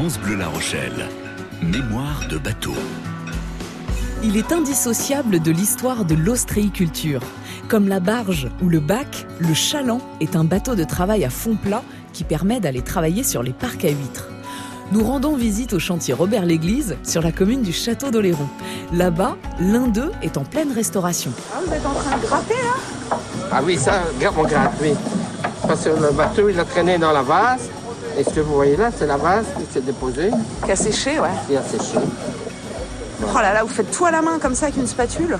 France Bleu La Rochelle. Mémoire de bateau. Il est indissociable de l'histoire de l'ostréiculture. Comme la barge ou le bac, le chaland est un bateau de travail à fond plat qui permet d'aller travailler sur les parcs à huîtres. Nous rendons visite au chantier Robert l'Église sur la commune du Château d'Oléron. Là-bas, l'un d'eux est en pleine restauration. Ah, vous êtes en train de gratter là? Ah oui, ça, regarde, on gratte, oui. Parce que le bateau, il a traîné dans la vase. Et ce que vous voyez là, c'est la vase qui s'est déposée, Qui a séché, ouais. qui a séché. Oh là là, vous faites tout à la main comme ça avec une spatule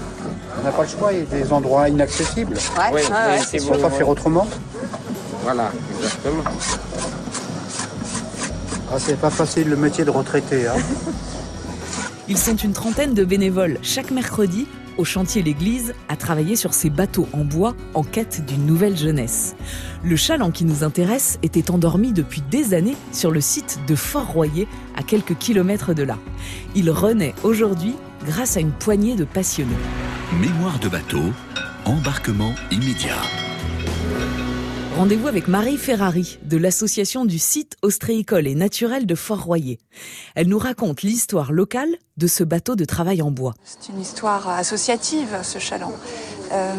On n'a pas le choix, il y a des endroits inaccessibles. Ouais, Oui, ouais. oui, c'est On ne peut pas bon. faire autrement. Voilà, exactement. Ah, c'est pas facile le métier de retraité. Hein. Ils sont une trentaine de bénévoles chaque mercredi au chantier L'Église à travailler sur ces bateaux en bois en quête d'une nouvelle jeunesse. Le chaland qui nous intéresse était endormi depuis des années sur le site de Fort-Royer à quelques kilomètres de là. Il renaît aujourd'hui grâce à une poignée de passionnés. Mémoire de bateau. Embarquement immédiat. Rendez-vous avec Marie Ferrari de l'association du site ostréicole et naturel de Fort-Royer. Elle nous raconte l'histoire locale de ce bateau de travail en bois. C'est une histoire associative, ce chaland. Euh,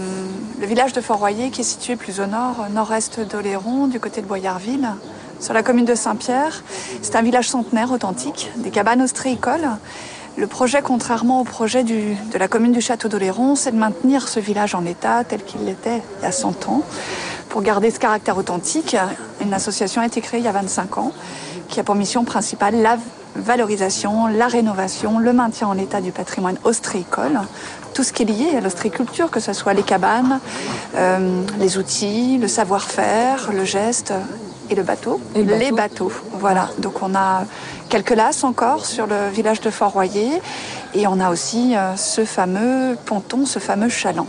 le village de Fort-Royer, qui est situé plus au nord, nord-est d'Oléron, du côté de Boyarville, sur la commune de Saint-Pierre, c'est un village centenaire authentique, des cabanes ostréicoles. Le projet, contrairement au projet de la commune du Château d'Oléron, c'est de maintenir ce village en état tel qu'il l'était il y a 100 ans. Pour garder ce caractère authentique, une association a été créée il y a 25 ans qui a pour mission principale la valorisation, la rénovation, le maintien en état du patrimoine ostréicole, tout ce qui est lié à l'ostréiculture, que ce soit les cabanes, euh, les outils, le savoir-faire, le geste et le bateau. Et le les bateau. bateaux. Voilà. Donc on a quelques lasses encore sur le village de Fort-Royer et on a aussi euh, ce fameux ponton, ce fameux chaland.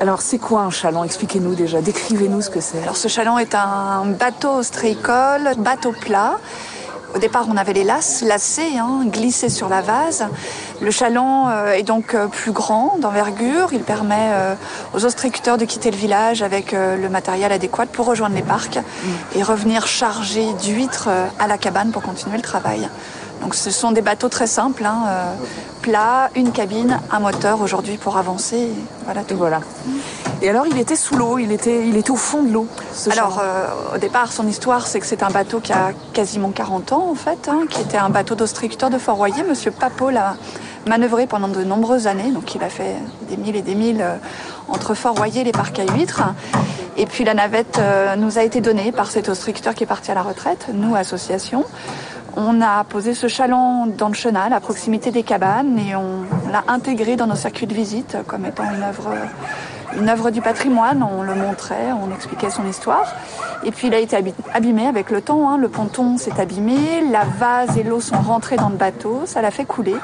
Alors, c'est quoi un chaland? Expliquez-nous déjà, décrivez-nous ce que c'est. Alors ce chaland est un bateau ostréicole, bateau plat. Au départ, on avait les lasses lacées, hein, glissées sur la vase. Le chaland euh, est donc euh, plus grand, d'envergure. Il permet euh, aux ostréicuteurs de quitter le village avec euh, le matériel adéquat pour rejoindre les parcs et revenir chargés d'huîtres à la cabane pour continuer le travail. Donc ce sont des bateaux très simples, hein, euh, plats, une cabine, un moteur aujourd'hui pour avancer. Voilà Et tout. voilà. Et alors, il était sous l'eau, il était, il était au fond de l'eau, Alors, euh, au départ, son histoire, c'est que c'est un bateau qui a quasiment 40 ans, en fait, hein, qui était un bateau d'ostréiculteur de Fort-Royer. Monsieur Papot l'a manœuvré pendant de nombreuses années, donc il a fait des milles et des milles euh, entre Fort-Royer et les parcs à huîtres. Et puis la navette nous a été donnée par cet ostréiculteur qui est parti à la retraite, nous, association. On a posé ce chaland dans le chenal, à proximité des cabanes, et on l'a intégré dans nos circuits de visite comme étant une œuvre une œuvre du patrimoine, on le montrait, on expliquait son histoire. Et puis il a été abîmé avec le temps, hein. le ponton s'est abîmé, la vase et l'eau sont rentrés dans le bateau, ça l'a fait couler.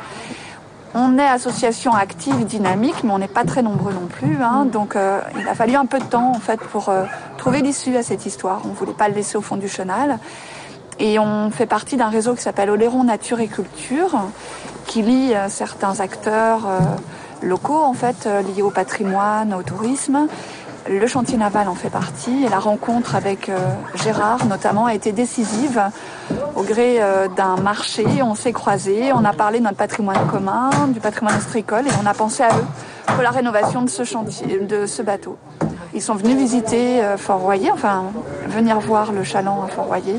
On est association active, dynamique, mais on n'est pas très nombreux non plus. hein. Donc euh, il a fallu un peu de temps en fait pour euh, trouver l'issue à cette histoire. On ne voulait pas le laisser au fond du chenal. Et on fait partie d'un réseau qui s'appelle Oléron Nature et Culture, qui lie euh, certains acteurs euh, locaux, en fait, euh, liés au patrimoine, au tourisme. Le chantier naval en fait partie et la rencontre avec Gérard notamment a été décisive. Au gré d'un marché, on s'est croisés, on a parlé de notre patrimoine commun, du patrimoine ostréicole et on a pensé à eux pour la rénovation de ce chantier, de ce bateau. Ils sont venus visiter Fort-Royer, enfin venir voir le chaland à Fort-Royer.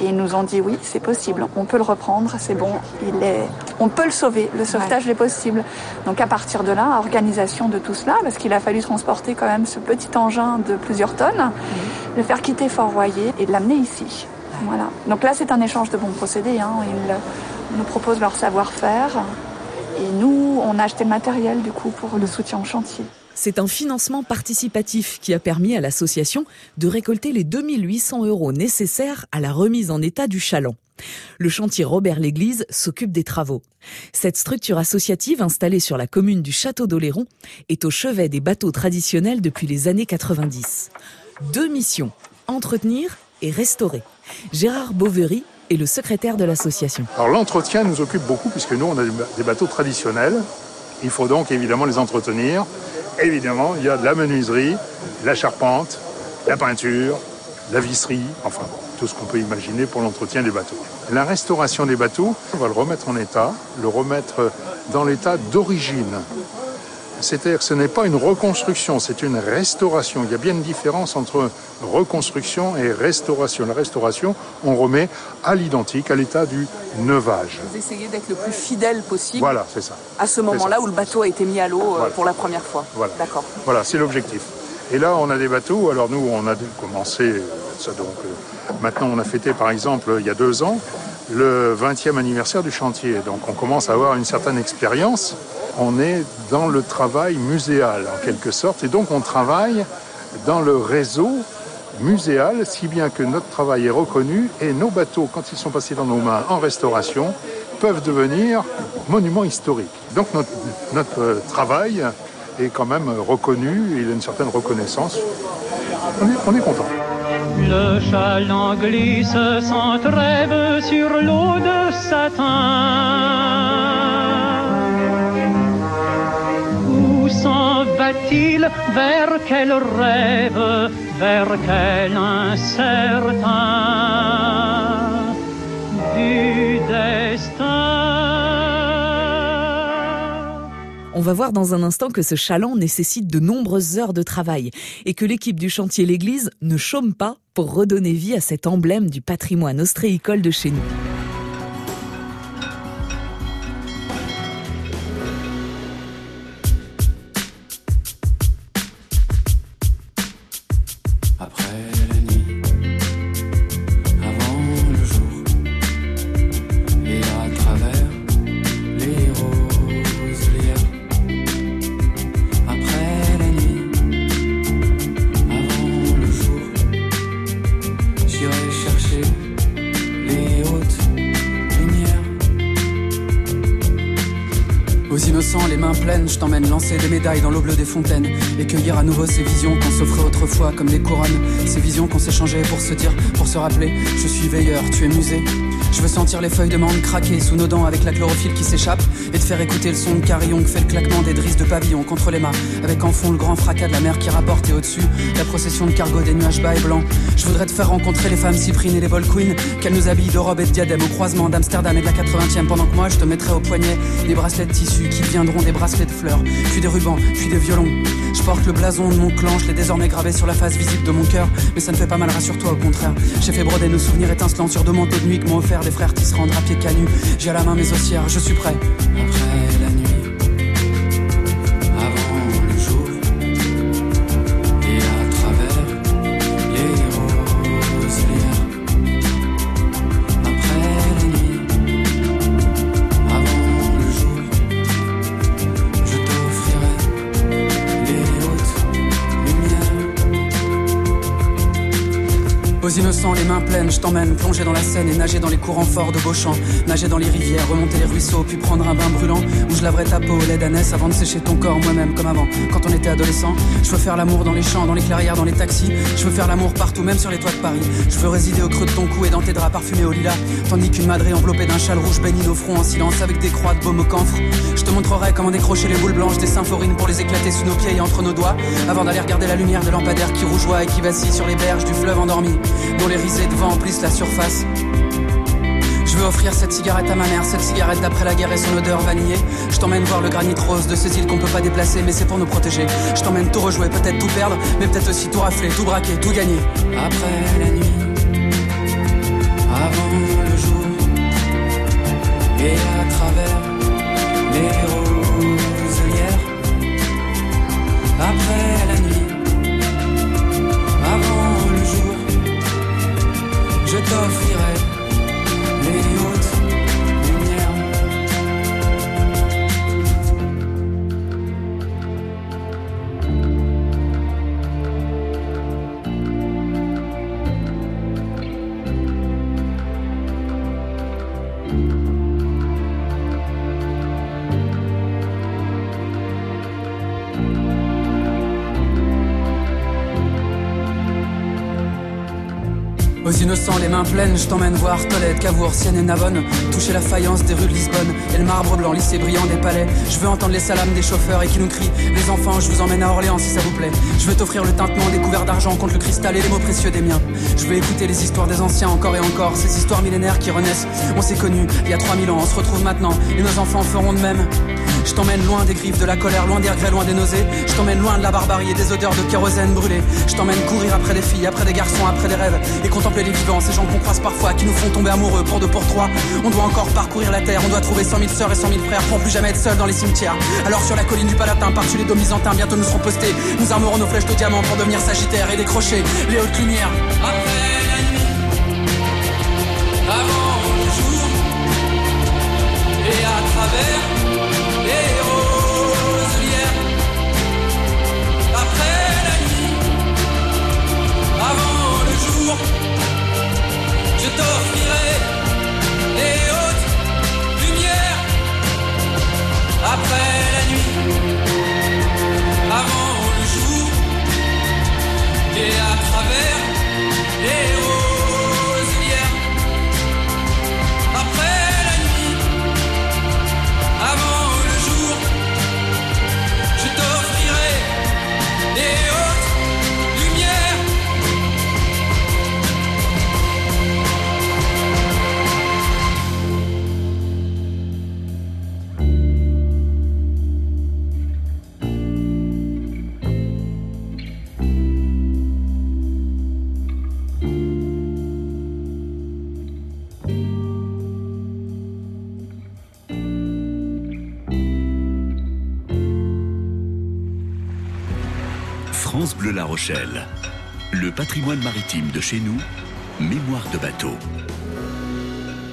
Et ils nous ont dit oui, c'est possible, on peut le reprendre, c'est bon, il est, on peut le sauver, le sauvetage est possible. Donc à partir de là, organisation de tout cela, parce qu'il a fallu transporter quand même ce petit engin de plusieurs tonnes, le faire quitter Fort-Royer et de l'amener ici. Voilà. Donc là, c'est un échange de bons procédés. Hein. Ils nous proposent leur savoir-faire et nous, on a acheté le matériel du coup pour le soutien au chantier. C'est un financement participatif qui a permis à l'association de récolter les 2800 euros nécessaires à la remise en état du chaland. Le chantier Robert l'Église s'occupe des travaux. Cette structure associative installée sur la commune du Château d'Oléron est au chevet des bateaux traditionnels depuis les années 90. Deux missions, entretenir et restaurer. Gérard Boveri est le secrétaire de l'association. Alors l'entretien nous occupe beaucoup puisque nous on a des bateaux traditionnels. Il faut donc évidemment les entretenir. Évidemment, il y a de la menuiserie, la charpente, la peinture, la visserie, enfin tout ce qu'on peut imaginer pour l'entretien des bateaux. La restauration des bateaux, on va le remettre en état, le remettre dans l'état d'origine. C'est-à-dire que ce n'est pas une reconstruction, c'est une restauration. Il y a bien une différence entre reconstruction et restauration. La restauration, on remet à l'identique, à l'état du neuvage. Vous essayez d'être le plus fidèle possible Voilà, c'est ça. à ce moment-là où le bateau a été mis à l'eau euh, Voilà. pour la première fois. Voilà. D'accord. Voilà, c'est l'objectif. Et là, on a des bateaux. Alors nous, on a dû commencer ça. Donc euh, maintenant, on a fêté, par exemple, il y a deux ans, le 20e anniversaire du chantier. Donc on commence à avoir une certaine expérience. On est dans le travail muséal, en quelque sorte. Et donc on travaille dans le réseau muséal, si bien que notre travail est reconnu et nos bateaux, quand ils sont passés dans nos mains en restauration, peuvent devenir monuments historiques. Donc notre, travail est quand même reconnu, il a une certaine reconnaissance. On est, on est content. Le chaland glisse sans trêve sur l'eau de satin. S'en va-t-il Vers quel rêve Vers quel incertain destin? On va voir dans un instant que ce chaland nécessite de nombreuses heures de travail et que l'équipe du chantier L'Église ne chôme pas pour redonner vie à cet emblème du patrimoine ostréicole de chez nous. Aux innocents, les mains pleines, je t'emmène lancer des médailles dans l'eau bleue des fontaines et cueillir à nouveau ces visions qu'on s'offrait autrefois comme des couronnes. Ces visions qu'on s'échangeait pour se dire, pour se rappeler, je suis veilleur, tu es musée. Je veux sentir les feuilles de mangue craquer sous nos dents avec la chlorophylle qui s'échappe et te faire écouter le son de carillon que fait le claquement des drisses de pavillon contre les mâts avec en fond le grand fracas de la mer qui rapporte et au-dessus la procession de cargo des nuages bas et blancs. Je voudrais te faire rencontrer les femmes cyprines et les bol queens qu'elles nous habillent de robes et de diadèmes au croisement d'Amsterdam et de la 80e pendant que moi je te mettrai au poignet des bracelets de tissu qui deviendront des bracelets de fleurs, puis des rubans, puis des violons. Je porte le blason de mon clan, je l'ai désormais gravé sur la face visible de mon cœur, mais ça ne fait pas mal, rassure-toi au contraire. J'ai fait broder nos souvenirs étincelants sur deux manteaux de nuit que m'ont offert les frères tisserands drapiers canus. J'ai à la main mes ossières, je suis prêt. Je t'emmène plonger dans la Seine et nager dans les courants forts de Beauchamp, nager dans les rivières, remonter les ruisseaux, puis prendre un bain brûlant où je laverai ta peau au lait d'ânesse avant de sécher ton corps moi-même comme avant. Quand on était adolescent, je veux faire l'amour dans les champs, dans les clairières, dans les taxis. Je veux faire l'amour partout, même sur les toits de Paris. Je veux résider au creux de ton cou et dans tes draps parfumés au lilas, tandis qu'une madrée enveloppée d'un châle rouge baigne nos fronts en silence avec des croix de baume au camphre. Je te montrerai comment décrocher les boules blanches des symphorines pour les éclater sous nos pieds et entre nos doigts, avant d'aller regarder la lumière de lampadaire qui rougeoie et qui vacille sur les berges du fleuve endormi, dont les risées de vent emplissent la surface. Je veux offrir cette cigarette à ma mère, cette cigarette d'après la guerre et son odeur vanillée. Je t'emmène voir le granit rose de ces îles qu'on peut pas déplacer, mais c'est pour nous protéger. Je t'emmène tout rejouer, peut-être tout perdre, mais peut-être aussi tout rafler, tout braquer, tout gagner. Après la nuit, avant le jour, et à travers les roselières. Après je t'emmène voir Tolède, Cavour, Sienne et Navone. Toucher la faïence des rues de Lisbonne et le marbre blanc lissé brillant des palais. Je veux entendre les salams des chauffeurs et qui nous crient Les enfants, je vous emmène à Orléans si ça vous plaît. Je veux t'offrir le tintement des couverts d'argent contre le cristal et les mots précieux des miens. Je veux écouter les histoires des anciens encore et encore, ces histoires millénaires qui renaissent. On s'est connus il y a 3000 ans, on se retrouve maintenant et nos enfants feront de même. Je t'emmène loin des griffes, de la colère, loin des regrets, loin des nausées. Je t'emmène loin de la barbarie et des odeurs de kérosène brûlé. Je t'emmène courir après des filles, après des garçons, après des rêves. Et contempler les vivants, ces gens qu'on croise parfois, qui nous font tomber amoureux pour deux, pour trois. On doit encore parcourir la terre, on doit trouver cent mille sœurs et cent mille frères pour plus jamais être seul dans les cimetières. Alors sur la colline du Palatin, par-dessus les dômes byzantins, bientôt nous serons postés. Nous armerons nos flèches de diamant pour devenir sagittaires et décrocher les hautes lumières. Après la nuit, avant le jour, et à travers Bleu La Rochelle. Le patrimoine maritime de chez nous, mémoire de bateau.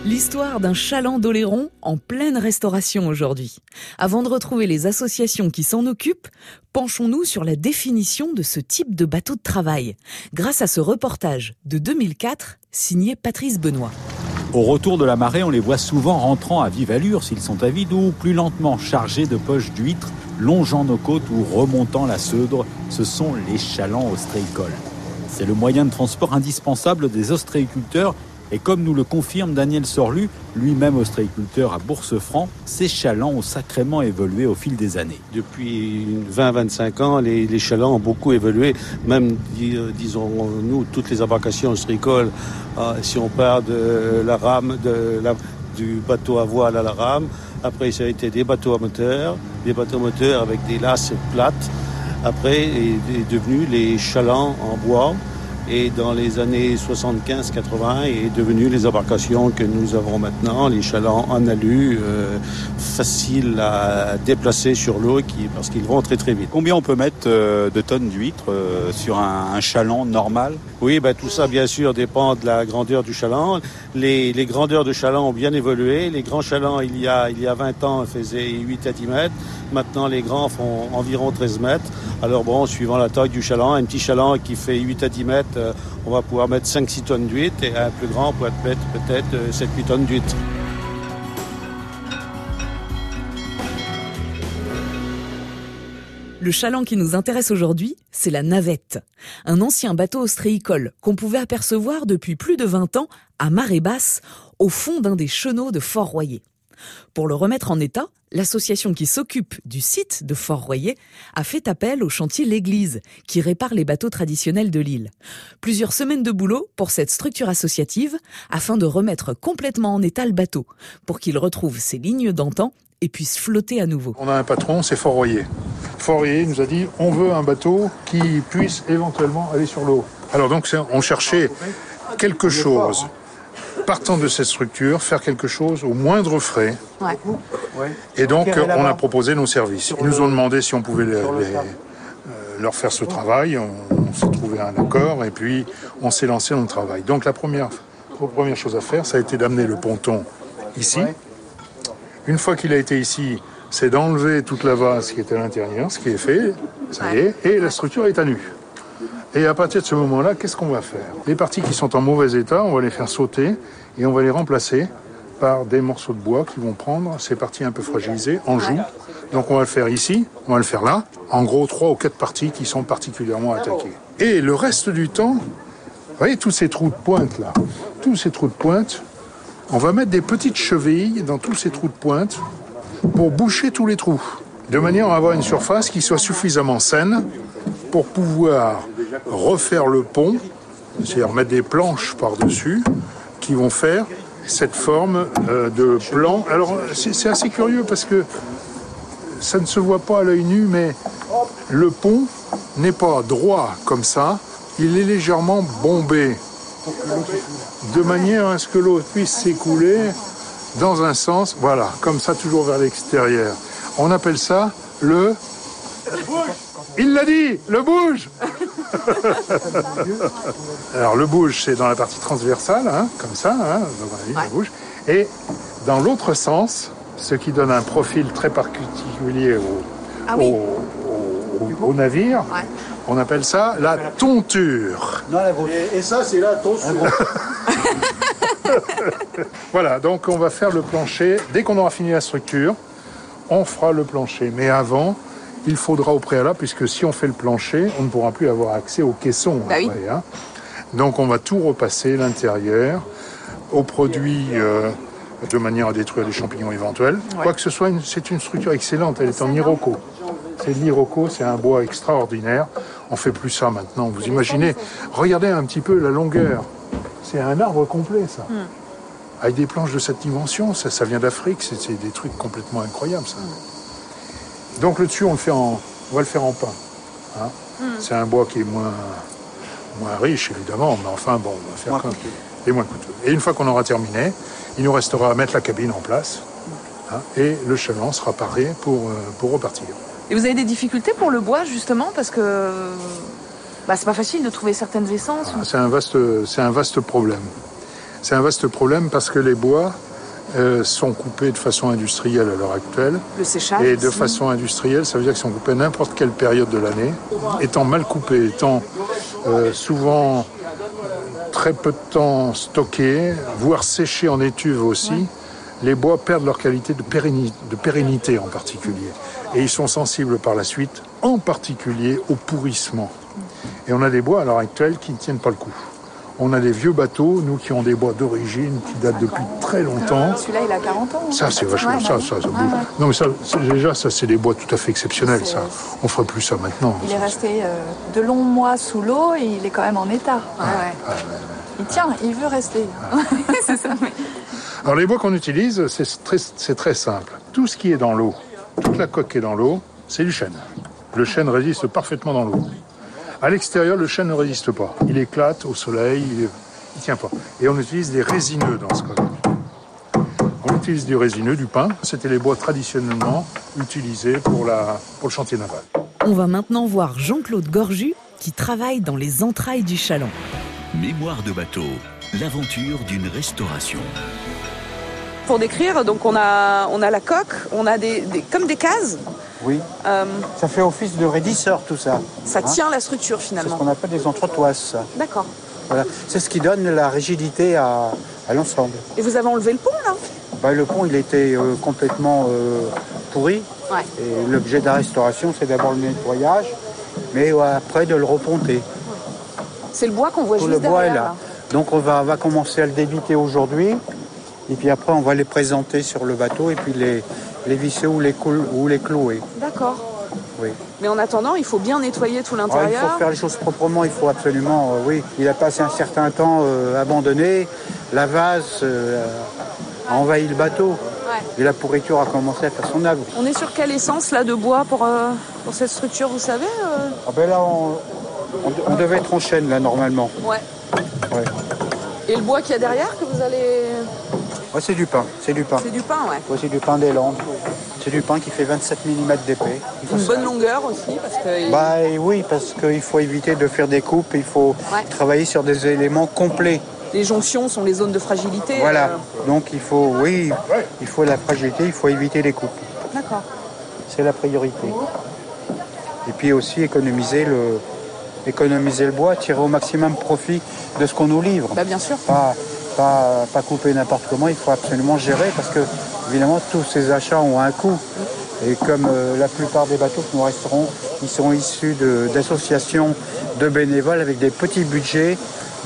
L'histoire d'un chaland d'Oléron en pleine restauration aujourd'hui. Avant de retrouver les associations qui s'en occupent, penchons-nous sur la définition de ce type de bateau de travail, grâce à ce reportage de 2004 signé Patrice Benoît. Au retour de la marée, on les voit souvent rentrant à vive allure s'ils sont à vide ou plus lentement chargés de poches d'huîtres, longeant nos côtes ou remontant la Seudre. Ce sont les chalands ostréicoles. C'est le moyen de transport indispensable des ostréiculteurs et comme nous le confirme Daniel Sorlu, lui-même ostréiculteur à Bourse-Franc, ces chalands ont sacrément évolué au fil des années. Depuis 20-25 ans, les, chalands ont beaucoup évolué. Même, euh, disons-nous, toutes les embarcations ostréicoles, euh, si on part de la rame, du bateau à voile à la rame, après ça a été des bateaux à moteur, des bateaux moteurs avec des lasses plates. Après est, est devenu les chalands en bois. Et dans les années 75-80 est devenu les embarcations que nous avons maintenant, les chalands en alu, euh, faciles à déplacer sur l'eau qui- parce qu'ils vont très très vite. Combien on peut mettre euh, de tonnes d'huîtres euh, sur un, un chaland normal? Oui, ben, tout ça, bien sûr, dépend de la grandeur du chaland. Les, les grandeurs de chaland ont bien évolué. Les grands chalands, il y a, il y a 20 ans, faisaient 8 à 10 mètres. Maintenant, les grands font environ 13 mètres. Alors bon, suivant la taille du chaland, un petit chaland qui fait 8 à 10 mètres, euh, on va pouvoir mettre 5-6 tonnes d'huîtres. Et un plus grand, on peut mettre peut-être euh, 7-8 tonnes d'huîtres. Le chaland qui nous intéresse aujourd'hui, c'est la navette, un ancien bateau ostréicole qu'on pouvait apercevoir depuis plus de 20 ans à marée basse au fond d'un des chenaux de Fort-Royer. Pour le remettre en état, l'association qui s'occupe du site de Fort-Royer a fait appel au chantier L'Église, qui répare les bateaux traditionnels de l'île. Plusieurs semaines de boulot pour cette structure associative afin de remettre complètement en état le bateau, pour qu'il retrouve ses lignes d'antan et puisse flotter à nouveau. On a un patron, c'est Fort Royer. Fort Royer nous a dit on veut un bateau qui puisse éventuellement aller sur l'eau. Alors donc on cherchait quelque chose, partant de cette structure, faire quelque chose au moindre frais. Ouais. Et donc on a proposé nos services. Ils nous ont demandé si on pouvait les- les- euh, leur faire ce travail. On, on s'est trouvé un accord et puis on s'est lancé dans le travail. Donc la première, la première chose à faire, ça a été d'amener le ponton ici. Une fois qu'il a été ici, c'est d'enlever toute la vase qui était à l'intérieur, ce qui est fait, ça y est, et la structure est à nu. Et à partir de ce moment-là, qu'est-ce qu'on va faire? Les parties qui sont en mauvais état, on va les faire sauter et on va les remplacer par des morceaux de bois qui vont prendre ces parties un peu fragilisées en joue. Donc on va le faire ici, on va le faire là. En gros, trois ou quatre parties qui sont particulièrement attaquées. Et le reste du temps, Vous voyez tous ces trous de pointe là Tous ces trous de pointe, on va mettre des petites chevilles dans tous ces trous de pointe pour boucher tous les trous, de manière à avoir une surface qui soit suffisamment saine pour pouvoir refaire le pont, c'est-à-dire mettre des planches par-dessus qui vont faire cette forme euh, de plan. Alors c'est assez curieux parce que ça ne se voit pas à l'œil nu, mais le pont n'est pas droit comme ça, il est légèrement bombé, de manière à ce que l'eau puisse s'écouler dans un sens, voilà, comme ça, toujours vers l'extérieur. On appelle ça le... Il l'a dit, le bouge Alors le bouge, c'est dans la partie transversale, hein, comme ça, hein, donc on a dit, le bouge. Et dans l'autre sens, ce qui donne un profil très particulier au, Ah oui. au- au- au navire, on appelle ça la tonture. Et, et ça, c'est la toast. Voilà, donc on va faire le plancher. Dès qu'on aura fini la structure, on fera le plancher. Mais avant, il faudra au préalable, puisque si on fait le plancher, on ne pourra plus avoir accès aux caissons. Bah oui. hein. Donc on va tout repasser, l'intérieur, aux produits euh, de manière à détruire les champignons éventuels. Quoi que ce soit, c'est une structure excellente, elle est en iroko. C'est l'iroko, c'est un bois extraordinaire. On fait plus ça maintenant. Vous imaginez, regardez un petit peu la longueur. C'est un arbre complet, ça. Avec des planches de cette dimension, ça, ça vient d'Afrique, c'est c'est des trucs complètement incroyables, ça. Donc le dessus, on, le fait en, on va le faire en pin. hein. C'est un bois qui est moins, moins riche, évidemment, mais enfin, bon, on va faire Moins comme- coûteux. Et moins coûteux. Et une fois qu'on aura terminé, il nous restera à mettre la cabine en place, hein, et le chaland sera paré pour, euh, pour repartir. Et vous avez des difficultés pour le bois, justement, parce que bah, c'est pas facile de trouver certaines essences. ou- Ah, C'est un vaste, c'est un vaste problème. C'est un vaste problème parce que les bois euh, sont coupés de façon industrielle à l'heure actuelle. Le séchage. Et de aussi. façon industrielle, ça veut dire qu'ils sont coupés à n'importe quelle période de l'année, étant mal coupés, étant euh, souvent très peu de temps stockés, voire séchés en étuve aussi. Les bois perdent leur qualité de, pérenni- de pérennité en particulier. Et ils sont sensibles par la suite, en particulier au pourrissement. Et on a des bois à l'heure actuelle qui ne tiennent pas le coup. On a des vieux bateaux, nous qui ont des bois d'origine, qui datent depuis très longtemps. Celui-là, il a 40 ans. Ça, c'est vachement Ouais, ça, ça, ça Ouais, bouge. ouais. Non, mais ça, déjà, ça, c'est des bois tout à fait exceptionnels, ça. On ferait plus ça maintenant. Il est resté euh, de longs mois sous l'eau et il est quand même en état. Il tient, il veut rester. c'est ça. mais- Alors, les bois qu'on utilise, c'est très, c'est très simple. Tout ce qui est dans l'eau, toute la coque qui est dans l'eau, c'est du chêne. Le chêne résiste parfaitement dans l'eau. À l'extérieur, le chêne ne résiste pas. Il éclate au soleil, il ne tient pas. Et on utilise des résineux dans ce cas-là. On utilise du résineux, du pin. C'était les bois traditionnellement utilisés pour, la, pour le chantier naval. On va maintenant voir Jean-Claude Gorju qui travaille dans les entrailles du chaland. Mémoire de bateau, l'aventure d'une restauration. Pour décrire, donc on a, on a la coque, on a des, des- comme des cases. Oui, Euh, ça fait office de raidisseur tout ça. ça Hein tient la structure C'est ce finalement. qu'on appelle des entretoises. D'accord. Voilà. C'est ce qui donne la rigidité à, à l'ensemble. Et vous avez enlevé le pont là? Bah, le pont, il était euh, complètement euh, pourri. Ouais. Et l'objet de la restauration, c'est d'abord le nettoyage, mais après de le reponter. C'est le bois qu'on voit Tout juste le bois derrière. est là. Donc on va, va commencer à le débiter aujourd'hui. Et puis après, on va les présenter sur le bateau et puis les, les visser ou les, ou les clouer. D'accord. Oui. Mais en attendant, il faut bien nettoyer tout Alors, il l'intérieur. faut faire les choses proprement, il faut absolument, euh, oui. Il a passé un certain temps euh, abandonné. La vase euh, a envahi le bateau. Ouais. Et la pourriture a commencé à faire son œuvre. On est sur quelle essence là de bois pour, pour cette structure, vous savez Ah ben là, on, on- on devait être en chaîne, là, normalement. Ouais. Ouais. Et le bois qu'il y a derrière que vous allez. Ouais, c'est du pain, c'est du pain. C'est du pain, ouais. Ouais, c'est du pain des Landes. C'est du pain qui fait 27 mm d'épais. Une ça. bonne longueur aussi parce que. Bah oui, parce qu'il faut éviter de faire des coupes, il faut Ouais. travailler sur des éléments complets. Les jonctions sont les zones de fragilité. Voilà. euh, Donc il faut, oui, il faut la fragilité, il faut éviter les coupes. D'accord. C'est la priorité. Et puis aussi économiser le, économiser le bois, tirer au maximum profit de ce qu'on nous livre. Bah bien sûr. Pas, pas, pas couper n'importe comment, il faut absolument gérer parce que évidemment tous ces achats ont un coût. Et comme euh, la plupart des bateaux que nous resterons, ils sont issus d'associations de, bénévoles avec des petits budgets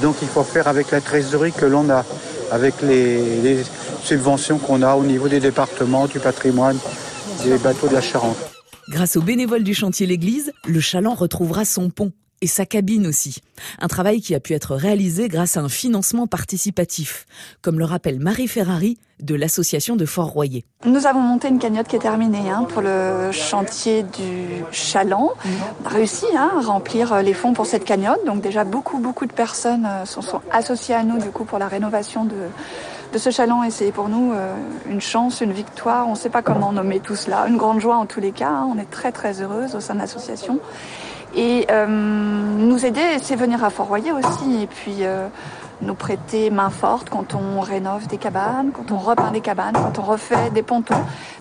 Donc il faut faire avec la trésorerie que l'on a, avec les subventions qu'on a au niveau des départements, du patrimoine, des bateaux de la Charente. Grâce aux bénévoles du chantier L'Église, le Chaland retrouvera son pont et sa cabine aussi. Un travail qui a pu être réalisé grâce à un financement participatif, comme le rappelle Marie Ferrari de l'association de Fort-Royer. Nous avons monté une cagnotte qui est terminée hein, pour le chantier du Chaland. On a réussi hein, à remplir les fonds pour cette cagnotte. Donc déjà beaucoup beaucoup de personnes euh, sont, sont associées à nous du coup pour la rénovation de de ce chaland et c'est pour nous euh, une chance, une victoire. On ne sait pas comment nommer tout cela. Une grande joie en tous les cas. Hein. On est très très heureuse au sein de l'association. Et euh, nous aider, c'est venir à Fort-Royer aussi. Et puis euh, nous prêter main forte quand on rénove des cabanes, quand on repeint des cabanes, quand on refait des pontons.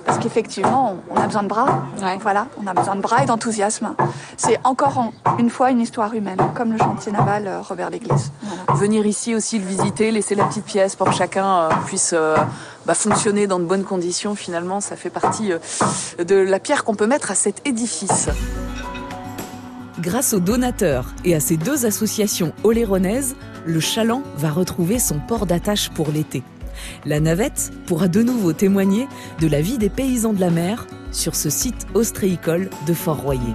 Parce qu'effectivement, on a besoin de bras. Voilà, on a besoin de bras et d'enthousiasme. C'est encore une fois une histoire humaine, comme le chantier naval euh, Robert Léglise. Voilà. Venir ici aussi le visiter, laisser la petite pièce pour que chacun puisse bah, fonctionner dans de bonnes conditions, finalement, ça fait partie de la pierre qu'on peut mettre à cet édifice. Grâce aux donateurs et à ces deux associations oléronaises, le Chaland va retrouver son port d'attache pour l'été. La navette pourra de nouveau témoigner de la vie des paysans de la mer sur ce site ostréicole de Fort-Royer.